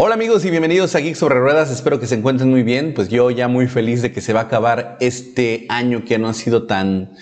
Hola amigos y bienvenidos a Geek sobre Ruedas, espero que se encuentren muy bien, pues yo ya muy feliz de que se va a acabar este año que no ha sido tan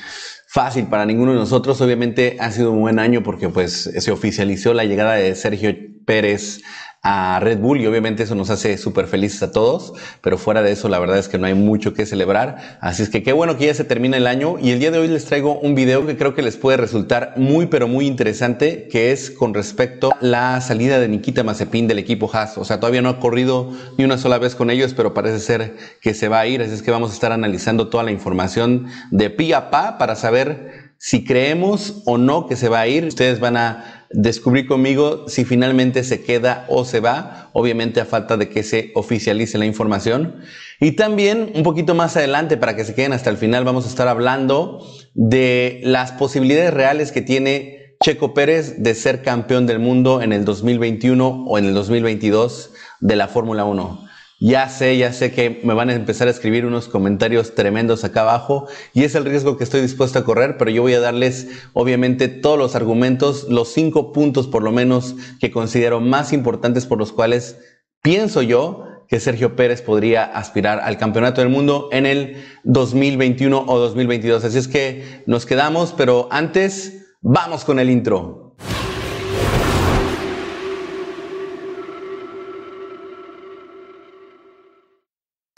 fácil para ninguno de nosotros, obviamente ha sido un buen año porque pues se oficializó la llegada de Sergio Pérez a Red Bull y obviamente eso nos hace súper felices a todos, pero fuera de eso la verdad es que no hay mucho que celebrar, así es que qué bueno que ya se termina el año y el día de hoy les traigo un video que creo que les puede resultar muy pero muy interesante, que es con respecto a la salida de Nikita Mazepin del equipo Haas, o sea todavía no ha corrido ni una sola vez con ellos, pero parece ser que se va a ir, así es que vamos a estar analizando toda la información de pi a pa para saber si creemos o no que se va a ir. Ustedes van a descubrir conmigo si finalmente se queda o se va, obviamente a falta de que se oficialice la información. Y también un poquito más adelante, para que se queden hasta el final, vamos a estar hablando de las posibilidades reales que tiene Checo Pérez de ser campeón del mundo en el 2021 o en el 2022 de la Fórmula 1. Ya sé, ya sé que me van a empezar a escribir unos comentarios tremendos acá abajo y es el riesgo que estoy dispuesto a correr, pero yo voy a darles obviamente todos los argumentos, los cinco puntos por lo menos que considero más importantes por los cuales pienso yo que Sergio Pérez podría aspirar al campeonato del mundo en el 2021 o 2022. Así es que nos quedamos, pero antes vamos con el intro.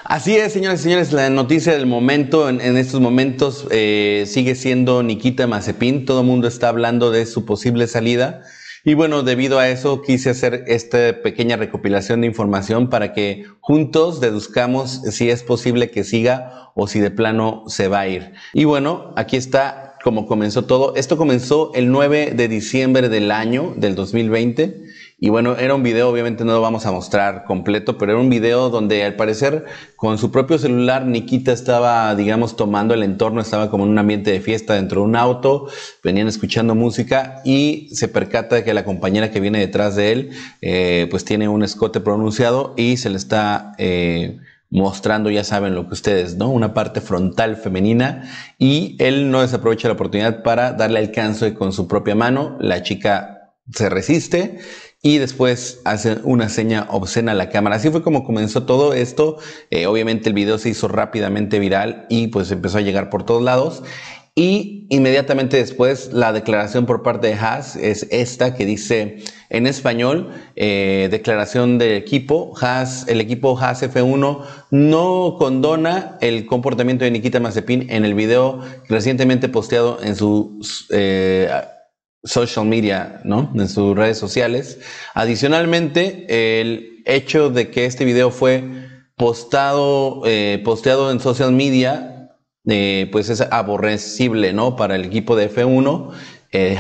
Así es, señores y señores, la noticia del momento, en, estos momentos, eh, sigue siendo Nikita Mazepin. Todo el mundo está hablando de su posible salida. Y bueno, debido a eso quise hacer esta pequeña recopilación de información para que juntos deduzcamos si es posible que siga o si de plano se va a ir. Y bueno, aquí está como comenzó todo. Esto comenzó el 9 de diciembre del año del 2020 y bueno, era un video, obviamente no lo vamos a mostrar completo, pero era un video donde al parecer con su propio celular Nikita estaba, digamos, tomando el entorno, estaba como en un ambiente de fiesta dentro de un auto, venían escuchando música y se percata de que la compañera que viene detrás de él, eh, pues tiene un escote pronunciado y se le está... Eh, mostrando, ya saben lo que ustedes, ¿no? Una parte frontal femenina y él no desaprovecha la oportunidad para darle alcance con su propia mano. La chica se resiste y después hace una seña obscena a la cámara. Así fue como comenzó todo esto. Eh, obviamente el video se hizo rápidamente viral y pues empezó a llegar por todos lados. Y inmediatamente después la declaración por parte de Haas es esta que dice en español, eh, declaración del equipo, Haas, el equipo Haas F1 no condona el comportamiento de Nikita Mazepin en el video recientemente posteado en su... Eh, social media, ¿no? En sus redes sociales. Adicionalmente, el hecho de que este video fue postado, eh, posteado en social media, eh, pues es aborrecible, ¿no? Para el equipo de F1. Eh,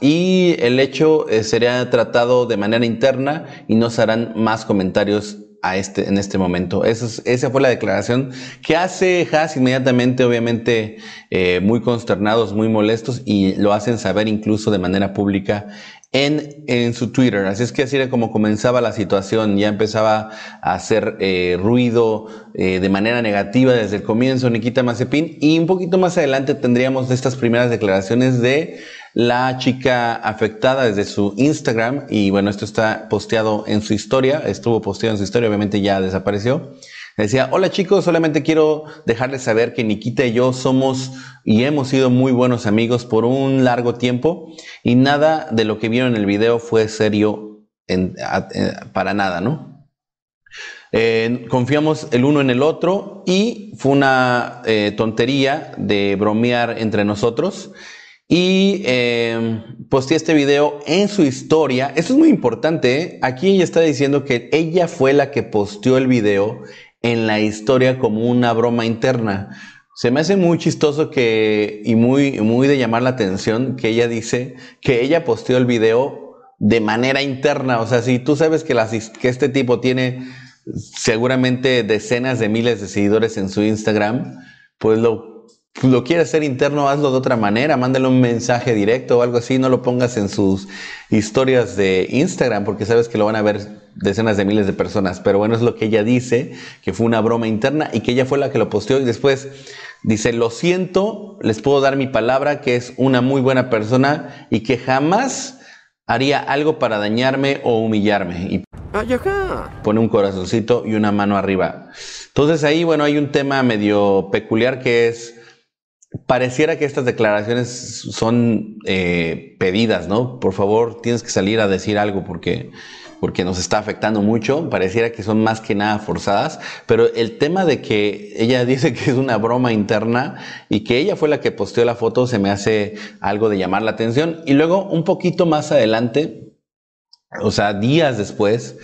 y el hecho sería tratado de manera interna y no se harán más comentarios a este, en este momento. esa fue la declaración que hace Haas inmediatamente, obviamente, eh, muy consternados, muy molestos y lo hacen saber incluso de manera pública en, en su Twitter. Así es que así era como comenzaba la situación. Ya empezaba a hacer eh, ruido eh, de manera negativa desde el comienzo Nikita Mazepin y un poquito más adelante tendríamos estas primeras declaraciones de la chica afectada desde su Instagram y bueno, esto está posteado en su historia, estuvo posteado en su historia, obviamente ya desapareció. Decía, hola chicos, solamente quiero dejarles saber que Nikita y yo somos y hemos sido muy buenos amigos por un largo tiempo y nada de lo que vieron en el video fue serio en, para nada, ¿no? Eh, confiamos el uno en el otro y fue una eh, tontería de bromear entre nosotros. Y eh, posteé este video en su historia. Esto es muy importante. ¿eh? Aquí ella está diciendo que ella fue la que posteó el video en la historia como una broma interna. Se me hace muy chistoso que, y muy, muy de llamar la atención que ella dice que ella posteó el video de manera interna. O sea, si tú sabes que, que este tipo tiene seguramente decenas de miles de seguidores en su Instagram, pues lo lo quieres hacer interno, hazlo de otra manera, mándale un mensaje directo o algo así, no lo pongas en sus historias de Instagram porque sabes que lo van a ver decenas de miles de personas. Pero bueno, es lo que ella dice, que fue una broma interna y que ella fue la que lo posteó y después dice, lo siento, les puedo dar mi palabra que es una muy buena persona y que jamás haría algo para dañarme o humillarme. Y pone un corazoncito y una mano arriba. Entonces ahí, bueno, hay un tema medio peculiar que es, pareciera que estas declaraciones son eh, pedidas, ¿no? Por favor, tienes que salir a decir algo porque porque nos está afectando mucho, pareciera que son más que nada forzadas, pero el tema de que ella dice que es una broma interna y que ella fue la que posteó la foto se me hace algo de llamar la atención. Y luego un poquito más adelante, o sea, días después,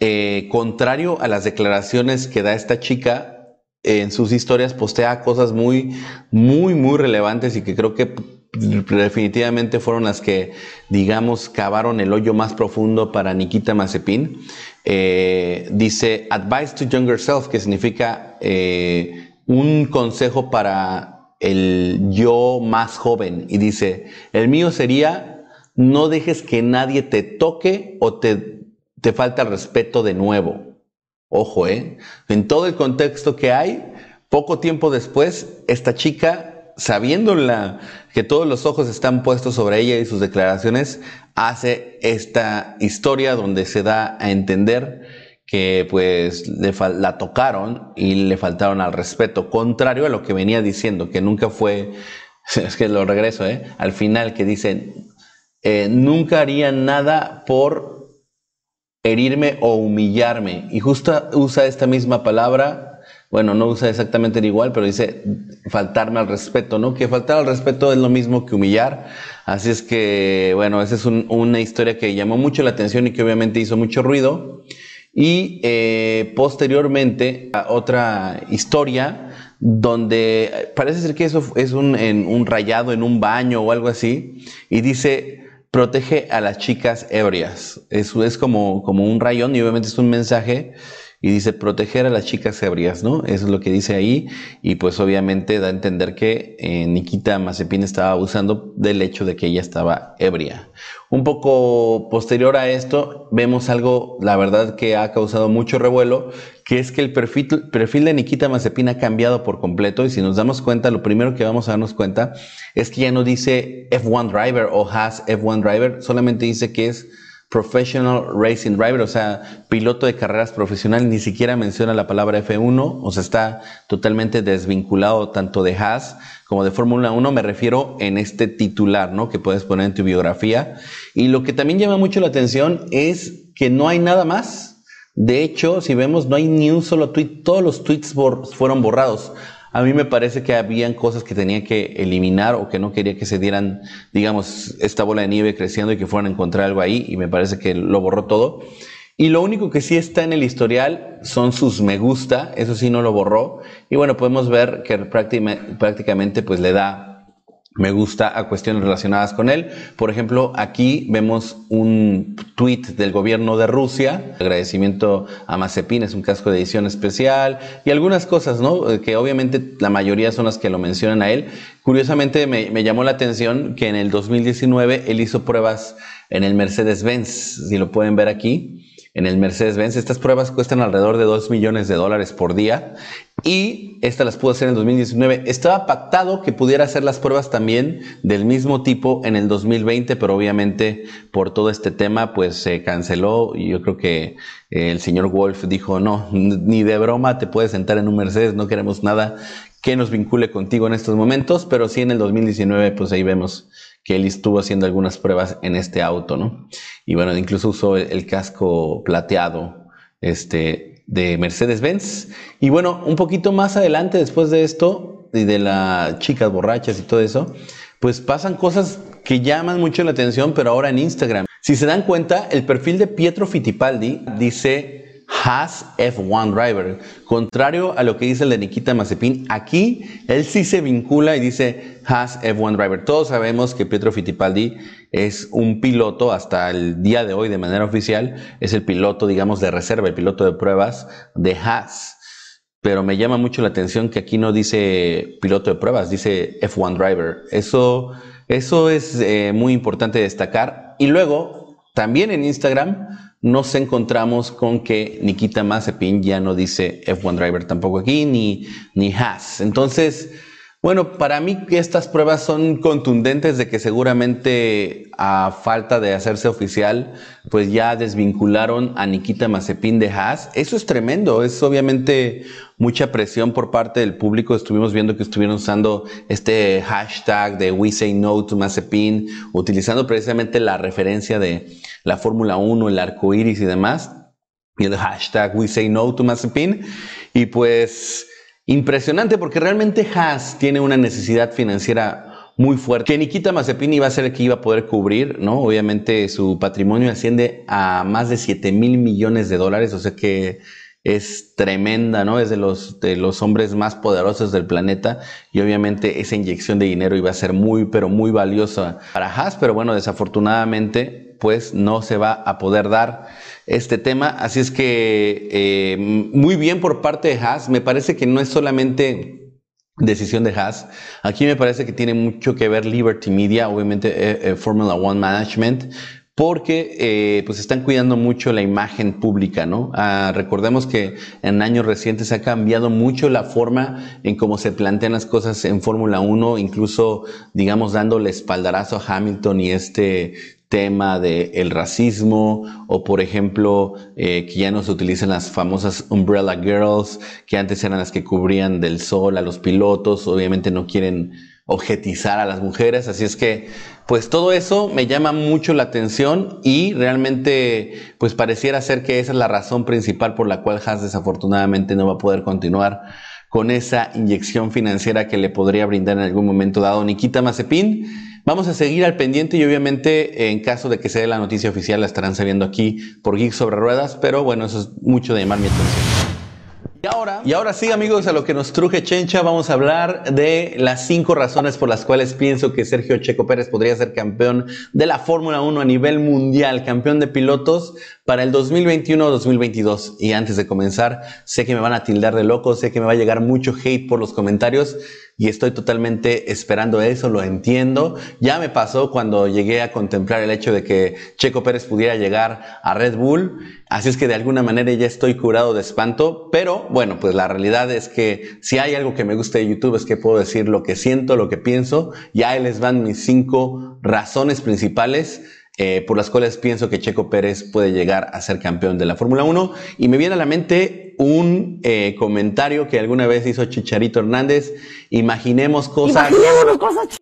eh, contrario a las declaraciones que da esta chica, en sus historias postea cosas muy, muy, muy relevantes y que creo que definitivamente fueron las que, digamos, cavaron el hoyo más profundo para Nikita Mazepin. Eh, dice Advice to Younger Self, que significa eh, un consejo para el yo más joven. Y dice, el mío sería, no dejes que nadie te toque o te, te falta el respeto de nuevo. Ojo, ¿eh? En todo el contexto que hay, poco tiempo después, esta chica sabiendo que todos los ojos están puestos sobre ella y sus declaraciones, hace esta historia donde se da a entender que pues le la tocaron y le faltaron al respeto, contrario a lo que venía diciendo, que nunca fue, es que lo regreso, ¿eh? al final que dice, eh, nunca haría nada por herirme o humillarme. Y justo usa esta misma palabra bueno, no usa exactamente igual, pero dice faltarme al respeto, ¿no? Que faltar al respeto es lo mismo que humillar. Así es que, bueno, esa es una historia que llamó mucho la atención y que obviamente hizo mucho ruido. Y eh, posteriormente, otra historia donde parece ser que eso es un, un rayado en un baño o algo así, y dice, protege a las chicas ebrias. Eso es como, como un rayón y obviamente es un mensaje y dice proteger a las chicas ebrias, ¿no? Eso es lo que dice ahí y pues obviamente da a entender que eh, Nikita Mazepin estaba abusando del hecho de que ella estaba ebria. Un poco posterior a esto vemos algo, la verdad que ha causado mucho revuelo, que es que el perfil, perfil de Nikita Mazepin ha cambiado por completo y si nos damos cuenta, lo primero que vamos a darnos cuenta es que ya no dice F1 Driver o has F1 Driver, solamente dice que es Professional Racing Driver, o sea, piloto de carreras profesional, ni siquiera menciona la palabra F1, o sea, está totalmente desvinculado tanto de Haas como de Fórmula 1, me refiero en este titular, ¿no? Que puedes poner en tu biografía. Y lo que también llama mucho la atención es que no hay nada más. De hecho, si vemos, no hay ni un solo tweet, todos los tweets fueron borrados. A mí me parece que habían cosas que tenía que eliminar o que no quería que se dieran, digamos, esta bola de nieve creciendo y que fueran a encontrar algo ahí y me parece que lo borró todo. Y lo único que sí está en el historial son sus me gusta, eso sí no lo borró. Y bueno, podemos ver que prácticamente pues le da me gusta a cuestiones relacionadas con él. Por ejemplo, aquí vemos un tweet del gobierno de Rusia, agradecimiento a Mazepin, es un casco de edición especial y algunas cosas, ¿no? Eh, que obviamente la mayoría son las que lo mencionan a él. Curiosamente me, me llamó la atención que en el 2019 él hizo pruebas en el Mercedes-Benz, si lo pueden ver aquí en el Mercedes-Benz. Estas pruebas cuestan alrededor de 2 millones de dólares por día y estas las pudo hacer en el 2019. Estaba pactado que pudiera hacer las pruebas también del mismo tipo en el 2020, pero obviamente por todo este tema pues se canceló y yo creo que eh, el señor Wolf dijo, no, ni de broma te puedes sentar en un Mercedes, no queremos nada que nos vincule contigo en estos momentos, pero sí en el 2019 pues ahí vemos que él estuvo haciendo algunas pruebas en este auto, ¿no? Y bueno, incluso usó el, casco plateado este, de Mercedes-Benz. Y bueno, un poquito más adelante, después de esto, y de las chicas borrachas y todo eso, pues pasan cosas que llaman mucho la atención, pero ahora en Instagram. Si se dan cuenta, el perfil de Pietro Fittipaldi dice has F1 driver. Contrario a lo que dice el de Nikita Mazepin, aquí él sí se vincula y dice has F1 driver. Todos sabemos que Pietro Fittipaldi es un piloto hasta el día de hoy de manera oficial, es el piloto, digamos, de reserva, el piloto de pruebas de Haas. Pero me llama mucho la atención que aquí no dice piloto de pruebas, dice F1 driver. Eso, eso es eh, muy importante destacar. Y luego, también en Instagram, nos encontramos con que Nikita Mazepin ya no dice F1 Driver tampoco aquí, ni, ni Haas. Entonces, Bueno, para mí estas pruebas son contundentes de que seguramente a falta de hacerse oficial, pues ya desvincularon a Nikita Mazepin de Haas. Eso es tremendo, es obviamente mucha presión por parte del público. Estuvimos viendo que estuvieron usando este hashtag de We Say No to Mazepin, utilizando precisamente la referencia de la Fórmula 1, el arco iris y demás, y el hashtag We Say No to Mazepin. Y pues impresionante porque realmente Haas tiene una necesidad financiera muy fuerte. Que Nikita Mazepin iba a ser el que iba a poder cubrir, ¿no? Obviamente su patrimonio asciende a más de 7 mil millones de dólares, o sea que es tremenda, ¿no? Es de los, de los hombres más poderosos del planeta y obviamente esa inyección de dinero iba a ser muy, pero muy valiosa para Haas, pero bueno, desafortunadamente pues no se va a poder dar este tema. Así es que eh, muy bien por parte de Haas. Me parece que no es solamente decisión de Haas. Aquí me parece que tiene mucho que ver Liberty Media, obviamente eh, eh, Formula One Management, porque pues están cuidando mucho la imagen pública, ¿no? Ah, recordemos que en años recientes ha cambiado mucho la forma en cómo se plantean las cosas en Fórmula 1, incluso, digamos, dándole espaldarazo a Hamilton y este tema del el racismo o por ejemplo eh, que ya no se utilizan las famosas umbrella girls que antes eran las que cubrían del sol a los pilotos obviamente no quieren objetizar a las mujeres así es que pues todo eso me llama mucho la atención y realmente pues pareciera ser que esa es la razón principal por la cual Haas desafortunadamente no va a poder continuar con esa inyección financiera que le podría brindar en algún momento dado Nikita Mazepin Vamos a seguir al pendiente y obviamente en caso de que se dé la noticia oficial la estarán sabiendo aquí por Geek sobre Ruedas, pero bueno, eso es mucho de llamar mi atención. Y ahora, y ahora sí, amigos, a lo que nos truje Chencha, vamos a hablar de las cinco razones por las cuales pienso que Sergio Checo Pérez podría ser campeón de la Fórmula 1 a nivel mundial, campeón de pilotos para el 2021-2022. Y antes de comenzar, sé que me van a tildar de loco, sé que me va a llegar mucho hate por los comentarios y estoy totalmente esperando eso, lo entiendo. Ya me pasó cuando llegué a contemplar el hecho de que Checo Pérez pudiera llegar a Red Bull, así es que de alguna manera ya estoy curado de espanto, pero bueno, pues la realidad es que si hay algo que me gusta de YouTube es que puedo decir lo que siento, lo que pienso, ya ahí les van mis cinco razones principales eh, por las cuales pienso que Checo Pérez puede llegar a ser campeón de la Fórmula 1. Y me viene a la mente un eh, comentario que alguna vez hizo Chicharito Hernández. Imaginemos cosas. Imaginémonos cosas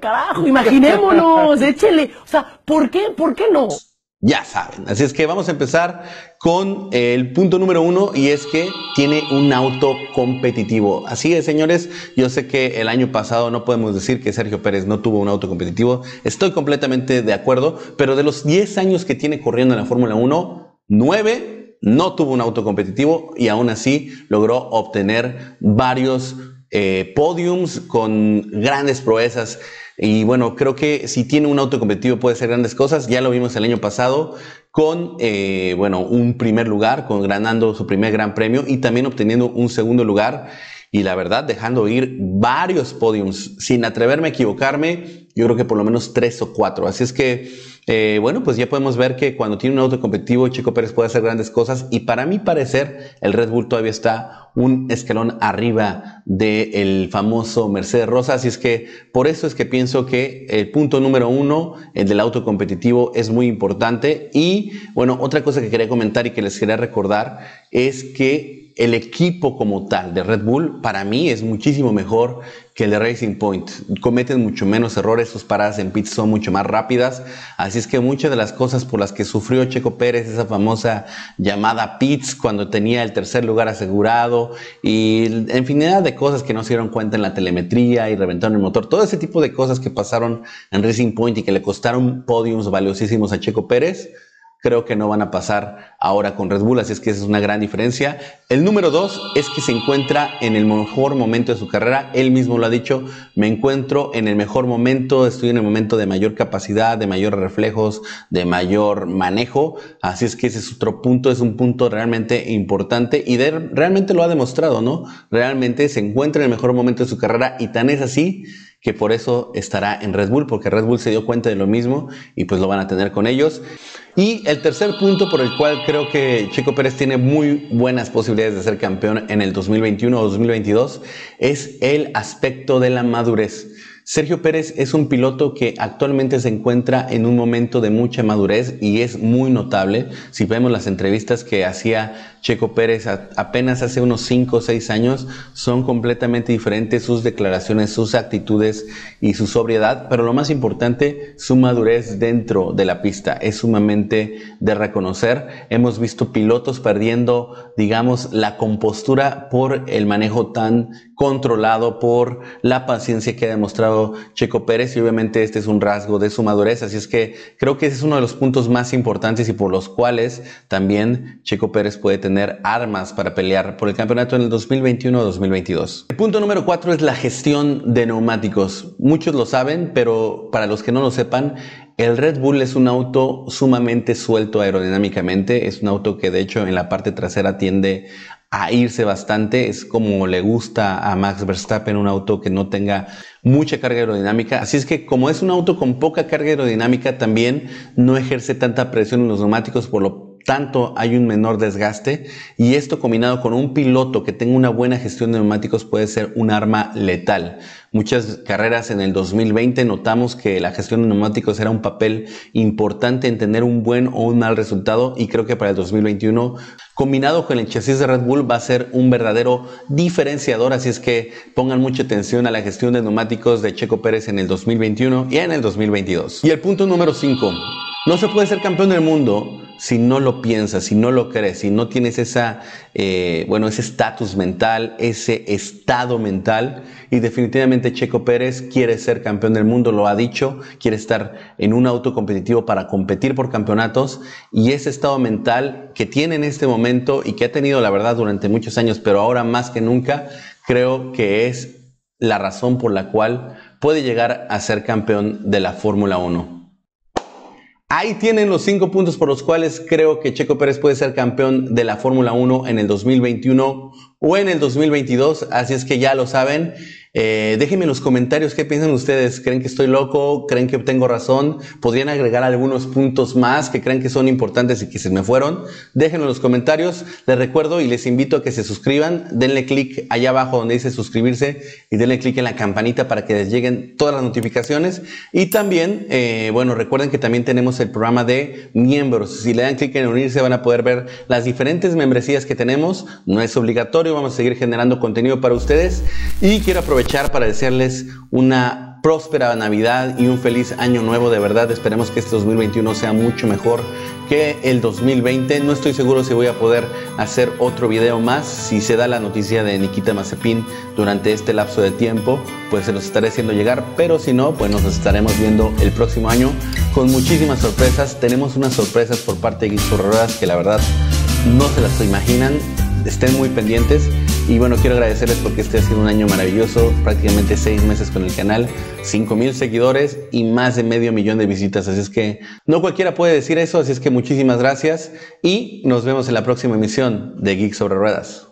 Carajo, imaginémonos, échele. O sea, ¿por qué? ¿Por qué no? Ya saben. Así es que vamos a empezar con el punto número uno y es que tiene un auto competitivo. Así es, señores. Yo sé que el año pasado no podemos decir que Sergio Pérez no tuvo un auto competitivo. Estoy completamente de acuerdo, pero de los 10 años que tiene corriendo en la Fórmula 1, 9 no tuvo un auto competitivo y aún así logró obtener varios eh, podiums con grandes proezas. Y bueno, creo que si tiene un auto competitivo puede hacer grandes cosas. Ya lo vimos el año pasado con, eh, bueno, un primer lugar, con ganando su primer gran premio y también obteniendo un segundo lugar. Y la verdad, dejando ir varios podiums, sin atreverme a equivocarme, yo creo que por lo menos tres o cuatro. Así es que eh, bueno, pues ya podemos ver que cuando tiene un auto competitivo, Chico Pérez puede hacer grandes cosas y para mi parecer, el Red Bull todavía está un escalón arriba del famoso Mercedes Rosa. Así es que por eso es que pienso que el punto número uno, el del auto competitivo, es muy importante. Y bueno, otra cosa que quería comentar y que les quería recordar es que el equipo como tal de Red Bull para mí es muchísimo mejor que el de Racing Point. Cometen mucho menos errores, sus paradas en pits son mucho más rápidas. Así es que muchas de las cosas por las que sufrió Checo Pérez, esa famosa llamada pits cuando tenía el tercer lugar asegurado y infinidad de cosas que no se dieron cuenta en la telemetría y reventaron el motor, todo ese tipo de cosas que pasaron en Racing Point y que le costaron podiums valiosísimos a Checo Pérez creo que no van a pasar ahora con Red Bull, así es que esa es una gran diferencia. El número dos es que se encuentra en el mejor momento de su carrera, él mismo lo ha dicho, me encuentro en el mejor momento, estoy en el momento de mayor capacidad, de mayor reflejos, de mayor manejo, así es que ese es otro punto, es un punto realmente importante y realmente lo ha demostrado, ¿no? Realmente se encuentra en el mejor momento de su carrera y tan es así que por eso estará en Red Bull, porque Red Bull se dio cuenta de lo mismo y pues lo van a tener con ellos. Y el tercer punto por el cual creo que Checo Pérez tiene muy buenas posibilidades de ser campeón en el 2021 o 2022 es el aspecto de la madurez. Sergio Pérez es un piloto que actualmente se encuentra en un momento de mucha madurez y es muy notable. Si vemos las entrevistas que hacía Checo Pérez apenas hace unos 5 o 6 años, son completamente diferentes sus declaraciones, sus actitudes y su sobriedad, pero lo más importante, su madurez dentro de la pista es sumamente de reconocer. Hemos visto pilotos perdiendo, digamos, la compostura por el manejo tan controlado, por la paciencia que ha demostrado Checo Pérez y obviamente este es un rasgo de su madurez, así es que creo que ese es uno de los puntos más importantes y por los cuales también Checo Pérez puede tener armas para pelear por el campeonato en el 2021 o 2022. El punto número cuatro es la gestión de neumáticos. Muchos lo saben, pero para los que no lo sepan, el Red Bull es un auto sumamente suelto aerodinámicamente, es un auto que de hecho en la parte trasera tiende a irse bastante, es como le gusta a Max Verstappen un auto que no tenga mucha carga aerodinámica, así es que como es un auto con poca carga aerodinámica también no ejerce tanta presión en los neumáticos, por lo tanto hay un menor desgaste y esto combinado con un piloto que tenga una buena gestión de neumáticos puede ser un arma letal. Muchas carreras en el 2020 notamos que la gestión de neumáticos era un papel importante en tener un buen o un mal resultado y creo que para el 2021 combinado con el chasis de Red Bull va a ser un verdadero diferenciador, así es que pongan mucha atención a la gestión de neumáticos de Checo Pérez en el 2021 y en el 2022. Y el punto número 5, no se puede ser campeón del mundo si no lo piensas, si no lo crees, si no tienes esa, eh, bueno, ese estatus mental, ese estado mental, y definitivamente Checo Pérez quiere ser campeón del mundo, lo ha dicho, quiere estar en un auto competitivo para competir por campeonatos, y ese estado mental que tiene en este momento y que ha tenido, la verdad, durante muchos años, pero ahora más que nunca, creo que es la razón por la cual puede llegar a ser campeón de la Fórmula 1. Ahí tienen los cinco puntos por los cuales creo que Checo Pérez puede ser campeón de la Fórmula 1 en el 2021 o en el 2022. Así es que ya lo saben. Eh, déjenme en los comentarios qué piensan ustedes. ¿Creen que estoy loco? ¿Creen que tengo razón? ¿Podrían agregar algunos puntos más que creen que son importantes y que se me fueron? Déjenlo en los comentarios. Les recuerdo y les invito a que se suscriban. Denle clic allá abajo donde dice suscribirse y denle clic en la campanita para que les lleguen todas las notificaciones. Y también, eh, bueno, recuerden que también tenemos el programa de miembros. Si le dan clic en unirse van a poder ver las diferentes membresías que tenemos. No es obligatorio, vamos a seguir generando contenido para ustedes. Y quiero aprovechar para desearles una próspera Navidad y un feliz año nuevo. De verdad, esperemos que este 2021 sea mucho mejor que el 2020. No estoy seguro si voy a poder hacer otro video más. Si se da la noticia de Nikita Mazepin durante este lapso de tiempo, pues se los estaré haciendo llegar. Pero si no, pues nos estaremos viendo el próximo año con muchísimas sorpresas. Tenemos unas sorpresas por parte de Ruedas que la verdad no se las imaginan. Estén muy pendientes. Y bueno, quiero agradecerles porque este ha sido un año maravilloso, prácticamente seis meses con el canal, cinco mil seguidores y más de medio millón de visitas. Así es que no cualquiera puede decir eso, así es que muchísimas gracias y nos vemos en la próxima emisión de Geek sobre Ruedas.